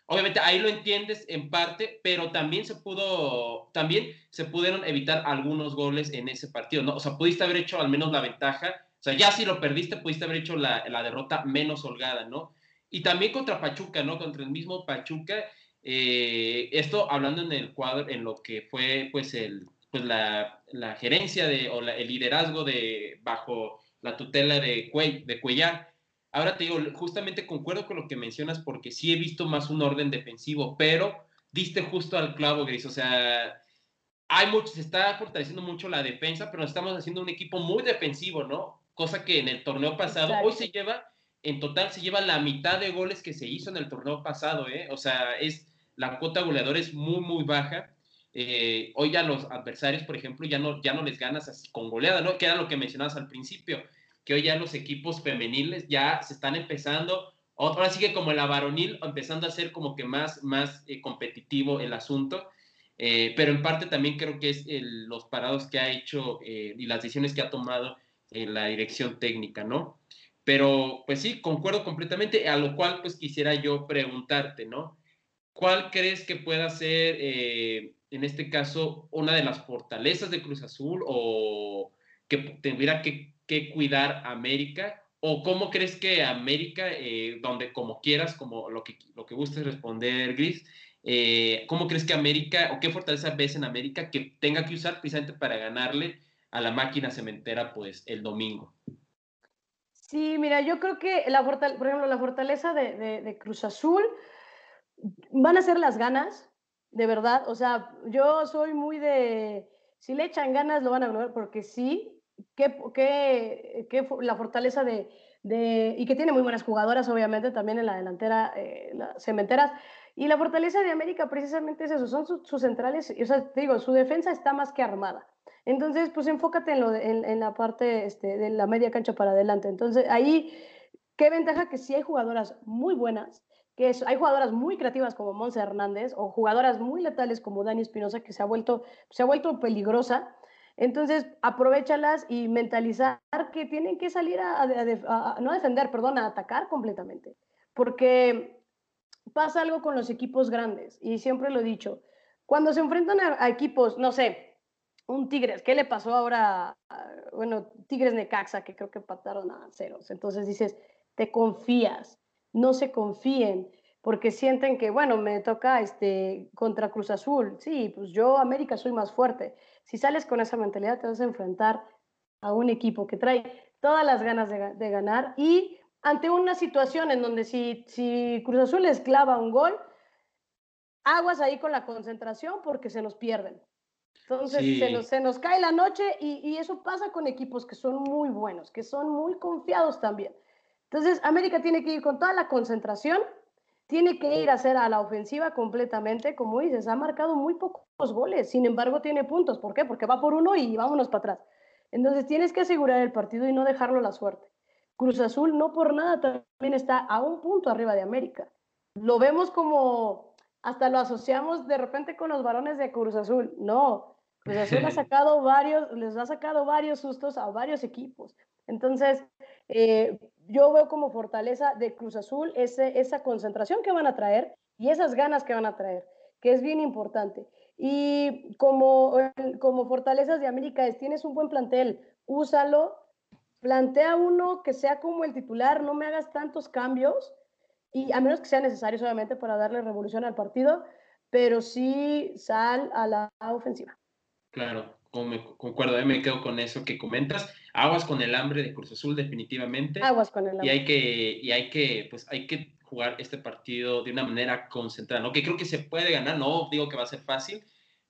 Obviamente ahí lo entiendes en parte, pero también se pudo, también se pudieron evitar algunos goles en ese partido, ¿no? O sea, pudiste haber hecho al menos la ventaja. O sea, ya si lo perdiste, pudiste haber hecho la, la derrota menos holgada, ¿no? Y también contra Pachuca, ¿no? Contra el mismo Pachuca. Eh, esto hablando en el cuadro, en lo que fue, pues, el, pues la, la gerencia de, o el liderazgo de, bajo la tutela de, de Cuellar Ahora te digo, justamente concuerdo con lo que mencionas porque sí he visto más un orden defensivo, pero diste justo al clavo, Gris. O sea, hay mucho, se está fortaleciendo mucho la defensa, pero estamos haciendo un equipo muy defensivo, ¿no? Cosa que en el torneo pasado, hoy se lleva, en total se lleva la mitad de goles que se hizo en el torneo pasado, ¿eh? O sea, es, la cuota goleadora es muy, muy baja. Eh, hoy ya los adversarios, por ejemplo, ya no, ya no les ganas así con goleada, ¿no? Que era lo que mencionabas al principio que hoy ya los equipos femeniles ya se están empezando, ahora sigue como la varonil, empezando a ser como que más, más eh, competitivo el asunto, eh, pero en parte también creo que es los parados que ha hecho eh, y las decisiones que ha tomado la dirección técnica, ¿no? Pero pues sí, concuerdo completamente, a lo cual pues quisiera yo preguntarte, ¿no? ¿Cuál crees que pueda ser, en este caso, una de las fortalezas de Cruz Azul o que tuviera que que cuidar América? ¿O cómo crees que América, eh, donde como quieras, como lo que, lo que gustes responder, Gris, eh, ¿cómo crees que América, o qué fortaleza ves en América que tenga que usar precisamente para ganarle a la máquina cementera, pues, el domingo? Sí, mira, yo creo que, la por ejemplo, la fortaleza de, de Cruz Azul van a ser las ganas, de verdad. O sea, yo soy muy de, si le echan ganas, lo van a lograr, porque sí, qué, qué, qué la fortaleza de, de, y que tiene muy buenas jugadoras, obviamente, también en la delantera, eh, las cementeras. Y la fortaleza de América precisamente es eso, son sus, centrales, o sea, te digo, su defensa está más que armada. Entonces, pues enfócate en, lo en, en, la parte este, de la media cancha para adelante. Entonces, ahí, qué ventaja que sí hay jugadoras muy buenas, que hay jugadoras muy creativas como Monse Hernández o jugadoras muy letales como Dani Espinosa, que se ha vuelto, se ha vuelto peligrosa entonces, aprovechalas y mentalizar que tienen que salir a, no a defender, perdón, a atacar completamente. Porque pasa algo con los equipos grandes, y siempre lo he dicho, cuando se enfrentan a, equipos, no sé, un Tigres, ¿qué le pasó ahora? bueno, Tigres Necaxa, que creo que pataron a ceros. Entonces dices, te confías, no se confíen, porque sienten que, bueno, me toca este, contra Cruz Azul. Sí, pues yo, América, soy más fuerte. Si sales con esa mentalidad, te vas a enfrentar a un equipo que trae todas las ganas de, ganar y ante una situación en donde si, si Cruz Azul les clava un gol, aguas ahí con la concentración porque se nos pierden. Entonces se, nos, se, nos, cae la noche y, y, eso pasa con equipos que son muy buenos, que son muy confiados también. Entonces América tiene que ir con toda la concentración tiene que ir a hacer a la ofensiva completamente, como dices, ha marcado muy pocos goles, sin embargo tiene puntos. ¿Por qué? Porque va por uno y vámonos para atrás. Entonces tienes que asegurar el partido y no dejarlo a la suerte. Cruz Azul no por nada también está a un punto arriba de América. Lo vemos como, hasta lo asociamos de repente con los varones de Cruz Azul. No, Cruz Azul ha sacado varios, les ha sacado varios sustos a varios equipos. Entonces, eh, yo veo como fortaleza de Cruz Azul ese, esa concentración que van a traer y esas ganas que van a traer, que es bien importante. Y como, como fortalezas de América es, tienes un buen plantel, úsalo, plantea uno que sea como el titular, no me hagas tantos cambios, y a menos que sea necesario solamente para darle revolución al partido, pero sí sal a la ofensiva. Claro, concuerdo, eh, me quedo con eso que comentas. Aguas con el hambre de Cruz Azul, definitivamente. Aguas con el hambre. Y hay que, y hay que, pues hay que jugar este partido de una manera concentrada, ¿no? Que creo que se puede ganar, no digo que va a ser fácil,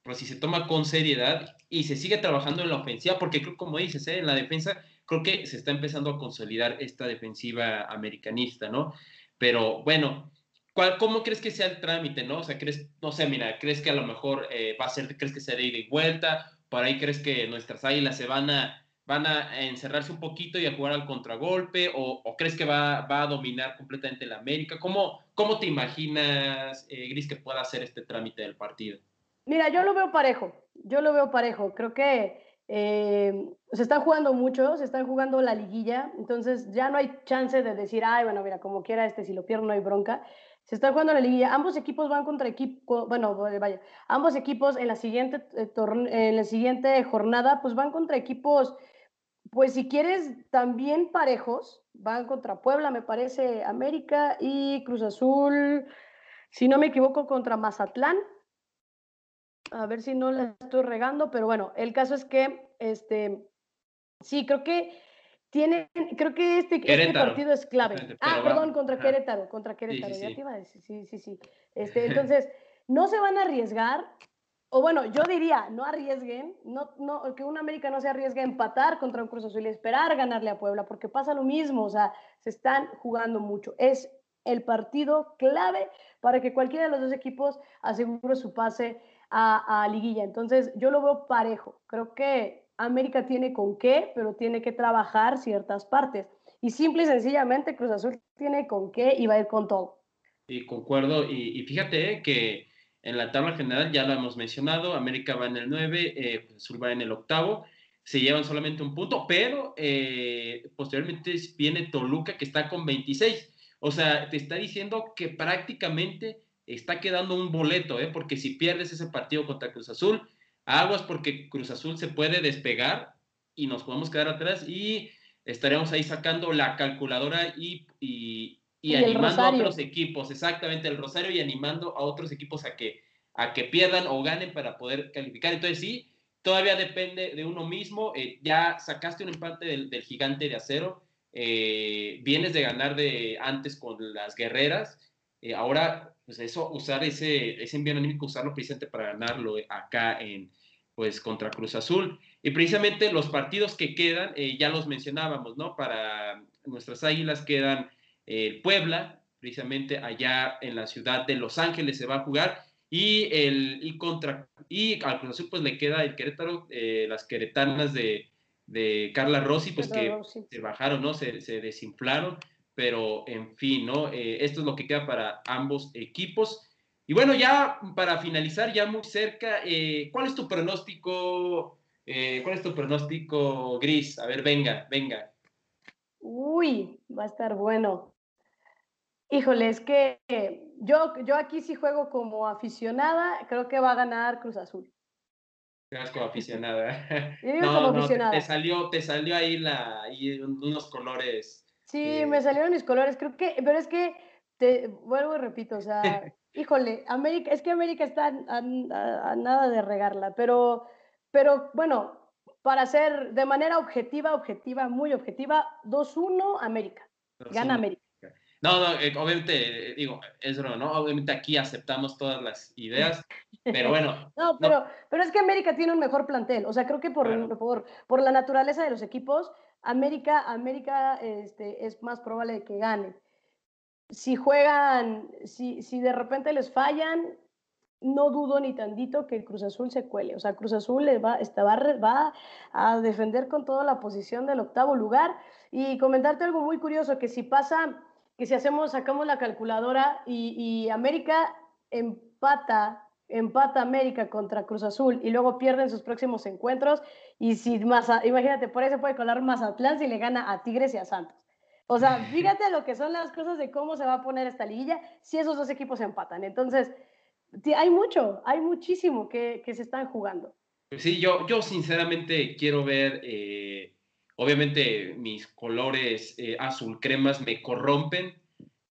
pero si se toma con seriedad y se sigue trabajando en la ofensiva, porque creo, como dices, ¿eh? en la defensa, creo que se está empezando a consolidar esta defensiva americanista, ¿no? Pero bueno, ¿cuál, ¿cómo crees que sea el trámite, no? O sea, crees, no sé, mira, ¿crees que a lo mejor eh, va a ser, crees que sea de ida y vuelta? Por ahí crees que nuestras águilas se van a, van a encerrarse un poquito y a jugar al contragolpe, o, crees que va, a dominar completamente la América? ¿Cómo, cómo te imaginas, eh, Gris, que pueda hacer este trámite del partido? Mira, yo lo veo parejo, yo lo veo parejo. Creo que eh, se están jugando mucho, se están jugando la liguilla, entonces ya no hay chance de decir, ay, bueno, mira, como quiera este, si lo pierdo no hay bronca. Se está jugando la liguilla. Ambos equipos van contra equipo, bueno, vaya, ambos equipos en la siguiente eh, en la siguiente jornada, pues van contra equipos, pues si quieres, también parejos. Van contra Puebla, me parece, América y Cruz Azul, si no me equivoco, contra Mazatlán. A ver si no la estoy regando, pero bueno, el caso es que, este, sí, creo que tiene, creo que este, este partido es clave. Ah, perdón, contra Querétaro, contra Querétaro, ya te iba a decir, sí, sí, sí. Este, entonces, no se van a arriesgar, o bueno, yo diría, no arriesguen, no, no, que un América no se arriesgue a empatar contra un Cruz Azul y esperar ganarle a Puebla, porque pasa lo mismo, o sea, se están jugando mucho. Es el partido clave para que cualquiera de los dos equipos asegure su pase a, a liguilla. Entonces, yo lo veo parejo. Creo que América tiene con qué, pero tiene que trabajar ciertas partes. Y simple y sencillamente Cruz Azul tiene con qué y va a ir con todo. Y concuerdo, y, fíjate que en la tabla general ya lo hemos mencionado, América va en el 9, eh, Azul va en el octavo, se llevan solamente un punto, pero eh, posteriormente viene Toluca que está con 26. O sea, te está diciendo que prácticamente está quedando un boleto, ¿eh? porque si pierdes ese partido contra Cruz Azul, aguas porque Cruz Azul se puede despegar y nos podemos quedar atrás y estaremos ahí sacando la calculadora y, y, animando a otros equipos, exactamente el Rosario y animando a otros equipos a que, a que pierdan o ganen para poder calificar. Entonces sí, todavía depende de uno mismo. Eh, ya sacaste un empate del, gigante de acero, eh, vienes de ganar de antes con las guerreras. Eh, ahora pues eso, usar ese, ese envío anímico, usarlo precisamente para ganarlo acá en, pues, contra Cruz Azul. Y precisamente los partidos que quedan, eh, ya los mencionábamos, ¿no? Para nuestras águilas quedan el Puebla, precisamente allá en la ciudad de Los Ángeles se va a jugar, y, el, y, contra, y al Cruz Azul pues le queda el Querétaro, eh, las queretanas de, de Carla Rossi, pues que se bajaron, ¿no? Se, se desinflaron pero en fin, ¿no? Eh, esto es lo que queda para ambos equipos. Y bueno, ya para finalizar, ya muy cerca, eh, ¿cuál es tu pronóstico? Eh, ¿Cuál es tu pronóstico, Gris? A ver, venga, venga. Uy, va a estar bueno. Híjole, es que yo, yo aquí sí juego como aficionada, creo que va a ganar Cruz Azul. como aficionada. Yo digo como aficionada. Te salió, te salió ahí, la, ahí unos colores Sí, me salieron mis colores, creo que, pero es que, te vuelvo y repito, o sea, híjole, América, es que América está a, nada de regarla, pero, pero bueno, para ser de manera objetiva, objetiva, muy objetiva, 2-1 América, gana América. No, no, eh, obviamente, eh, digo, es ¿no? Obviamente aquí aceptamos todas las ideas, pero bueno. no, pero, pero es que América tiene un mejor plantel, o sea, creo que por, por, por la naturaleza de los equipos, América, América este, es más probable que gane. Si juegan, si, si de repente les fallan, no dudo ni tantito que Cruz Azul se cuele. O sea, Cruz Azul va, va, va, a defender con toda la posición del octavo lugar. Y comentarte algo muy curioso, que si pasa, que si hacemos, sacamos la calculadora y, y América empata empata América contra Cruz Azul y luego pierden sus próximos encuentros. Y si más, imagínate, por eso puede colar Mazatlán si le gana a Tigres y a Santos. O sea, fíjate lo que son las cosas de cómo se va a poner esta liguilla si esos dos equipos empatan. Entonces, hay mucho, hay muchísimo que, se están jugando. Sí, yo, yo sinceramente quiero ver, eh, obviamente mis colores eh, azul cremas me corrompen,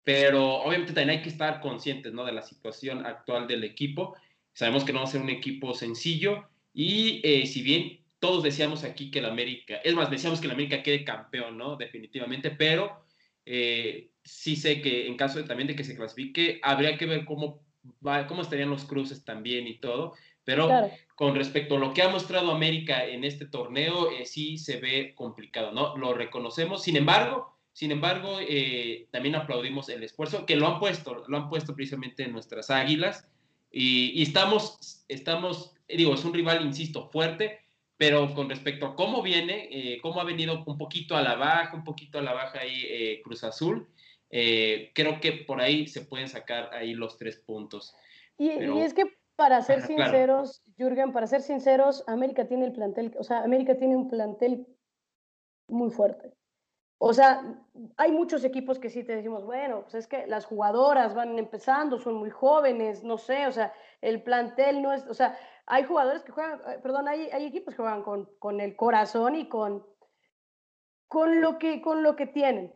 pero obviamente también hay que estar conscientes ¿no? de la situación actual del equipo. Sabemos que no va a ser un equipo sencillo y eh, si bien todos decíamos aquí que el América, es más, decíamos que el América quede campeón, ¿no? Definitivamente, pero eh, sí sé que en caso de, también de que se clasifique, habría que ver cómo, va, cómo estarían los cruces también y todo. Pero con respecto a lo que ha mostrado América en este torneo, eh, sí se ve complicado, ¿no? Lo reconocemos. Sin embargo, sin embargo, eh, también aplaudimos el esfuerzo que lo han puesto, lo han puesto precisamente en nuestras águilas. Y, estamos, estamos, digo, es un rival, insisto, fuerte, pero con respecto a cómo viene, eh, cómo ha venido un poquito a la baja, un poquito a la baja ahí eh, Cruz Azul, creo que por ahí se pueden sacar ahí los tres puntos. Y, es que para ser sinceros, Jürgen, para ser sinceros, América tiene el plantel, o sea, América tiene un plantel muy fuerte. o sea, hay muchos equipos que sí te decimos, bueno, pues es que las jugadoras van empezando, son muy jóvenes, no sé, o sea, el plantel no es, o sea, hay jugadores que juegan, eh, perdón, hay, hay equipos que juegan con, con el corazón y con, con, lo que, con lo que tienen,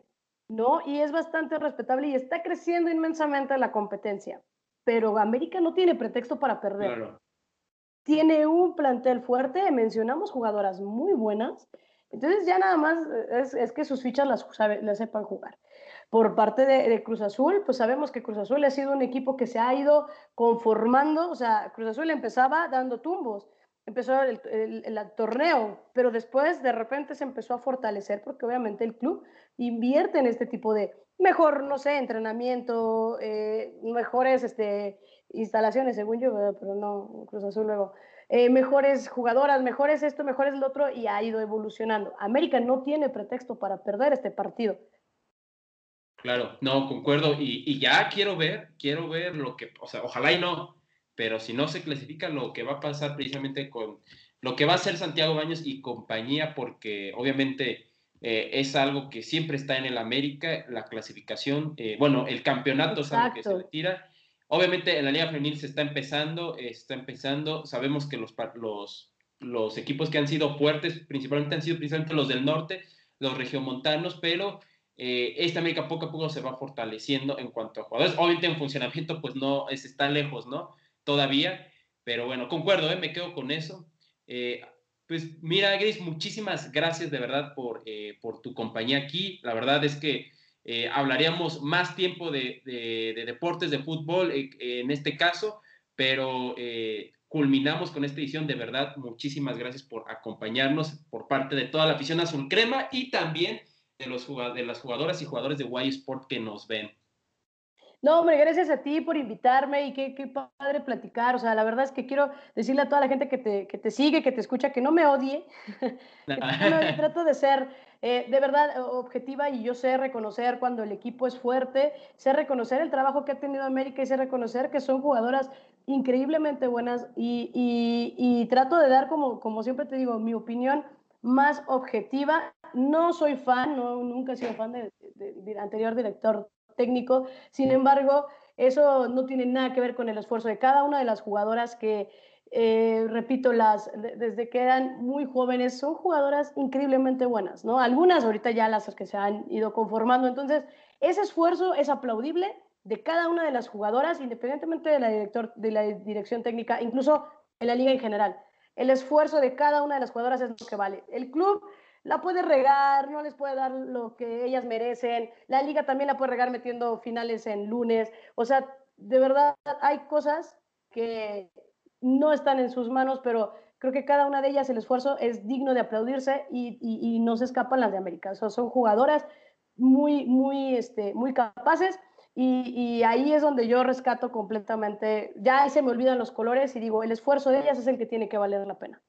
¿no? Y es bastante respetable y está creciendo inmensamente la competencia, pero América no tiene pretexto para perder. Tiene un plantel fuerte, mencionamos jugadoras muy buenas, entonces ya nada más es, es que sus fichas las, las sepan jugar. Por parte de, Cruz Azul, pues sabemos que Cruz Azul ha sido un equipo que se ha ido conformando, o sea, Cruz Azul empezaba dando tumbos, empezó el, torneo, pero después de repente se empezó a fortalecer porque obviamente el club invierte en este tipo de mejor, no sé, entrenamiento, eh, mejores este, instalaciones, según yo, pero no, Cruz Azul luego. Eh, mejores jugadoras, mejores esto, mejores lo otro, y ha ido evolucionando. América no tiene pretexto para perder este partido. Claro, no, concuerdo, y, y, ya quiero ver, quiero ver lo que, o sea, ojalá y no, pero si no se clasifica lo que va a pasar precisamente con lo que va a hacer Santiago Baños y compañía, porque obviamente eh, es algo que siempre está en el América, la clasificación, eh, bueno, el campeonato es algo que se retira Obviamente en la Liga Femenil se está empezando, está empezando. Sabemos que los, los, los equipos que han sido fuertes, principalmente han sido principalmente los del norte, los regiomontanos, pero eh, esta América poco a poco se va fortaleciendo en cuanto a jugadores. Obviamente en funcionamiento pues no es, está lejos, ¿no? Todavía, pero bueno, concuerdo, ¿eh? me quedo con eso. Eh, pues mira, Gris, muchísimas gracias de verdad por, eh, por tu compañía aquí. La verdad es que hablaríamos más tiempo de, deportes, de fútbol en este caso, pero culminamos con esta edición. De verdad, muchísimas gracias por acompañarnos por parte de toda la afición azul crema y también de, los, de las jugadoras y jugadores de Y Sport que nos ven. No, hombre, gracias a ti por invitarme y qué, qué, padre platicar. O sea, la verdad es que quiero decirle a toda la gente que te, que te sigue, que te escucha, que no me odie. trato de ser eh, de verdad objetiva y yo sé reconocer cuando el equipo es fuerte, sé reconocer el trabajo que ha tenido América y sé reconocer que son jugadoras increíblemente buenas y, y, trato de dar, como, como siempre te digo, mi opinión más objetiva. No soy fan, no, nunca he sido fan del de, anterior director técnico. Sin embargo, eso no tiene nada que ver con el esfuerzo de cada una de las jugadoras que, eh, repito, las, desde que eran muy jóvenes, son jugadoras increíblemente buenas, ¿no? Algunas ahorita ya las que se han ido conformando. Entonces, ese esfuerzo es aplaudible de cada una de las jugadoras, independientemente de la, director, de la dirección técnica, incluso en la liga en general. El esfuerzo de cada una de las jugadoras es lo que vale. El club la puede regar, no les puede dar lo que ellas merecen. La liga también la puede regar metiendo finales en lunes. O sea, de verdad hay cosas que no están en sus manos, pero creo que cada una de ellas el esfuerzo es digno de aplaudirse y, no se escapan las de América. son jugadoras muy, muy, este, muy capaces y, y, ahí es donde yo rescato completamente, ya se me olvidan los colores y digo, el esfuerzo de ellas es el que tiene que valer la pena.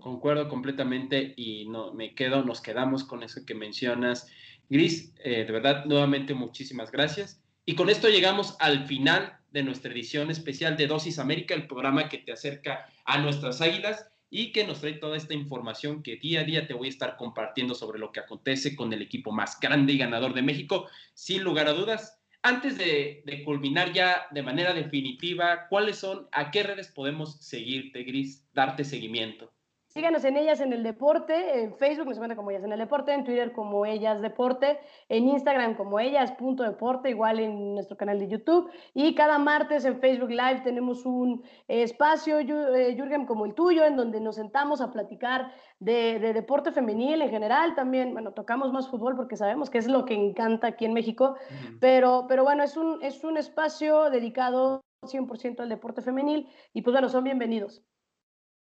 Concuerdo completamente y no, me quedo, nos quedamos con eso que mencionas. Gris, eh, de verdad, nuevamente muchísimas gracias. Y con esto llegamos al final de nuestra edición especial de Dosis América, el programa que te acerca a nuestras águilas y que nos trae toda esta información que día a día te voy a estar compartiendo sobre lo que acontece con el equipo más grande y ganador de México, sin lugar a dudas. Antes de, culminar ya de manera definitiva, ¿cuáles son, a qué redes podemos seguirte, Gris, darte seguimiento? Síganos en Ellas en el Deporte, en Facebook nos encuentran como Ellas en el Deporte, en Twitter como Ellas Deporte, en Instagram como Ellas.deporte, igual en nuestro canal de YouTube. Y cada martes en Facebook Live tenemos un espacio, eh, Jürgen, como el tuyo, en donde nos sentamos a platicar de, deporte femenil en general. También, bueno, tocamos más fútbol porque sabemos que es lo que encanta aquí en México. pero, pero bueno, es un, es un espacio dedicado 100% al deporte femenil y pues bueno, son bienvenidos.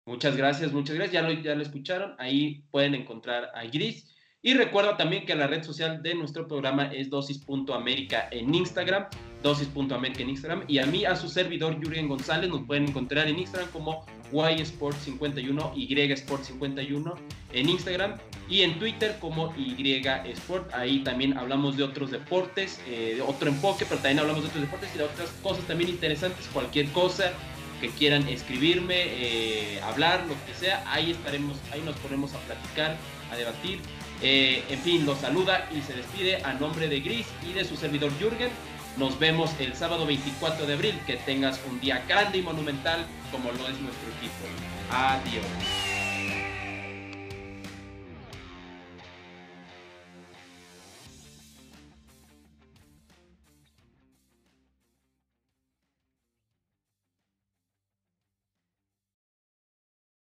Muchas gracias, muchas gracias. Ya lo, ya lo escucharon. Ahí pueden encontrar a Gris. Y recuerda también que la red social de nuestro programa es dosis.américa en Instagram, dosis.américa en Instagram. Y a mí, a su servidor, Jurgen González, nos pueden encontrar en Instagram como YSport51, YSport51 en Instagram y en Twitter como YSport. Ahí también hablamos de otros deportes, eh, de otro enfoque, pero también hablamos de otros deportes y de otras cosas también interesantes, cualquier cosa que quieran escribirme, eh, hablar, lo que sea, ahí estaremos, ahí nos ponemos a platicar, a debatir Eh, en fin, los saluda y se despide a nombre de Gris y de su servidor Jürgen. Nos vemos el sábado 24 de abril. Que tengas un día grande y monumental como lo es nuestro equipo. Adiós.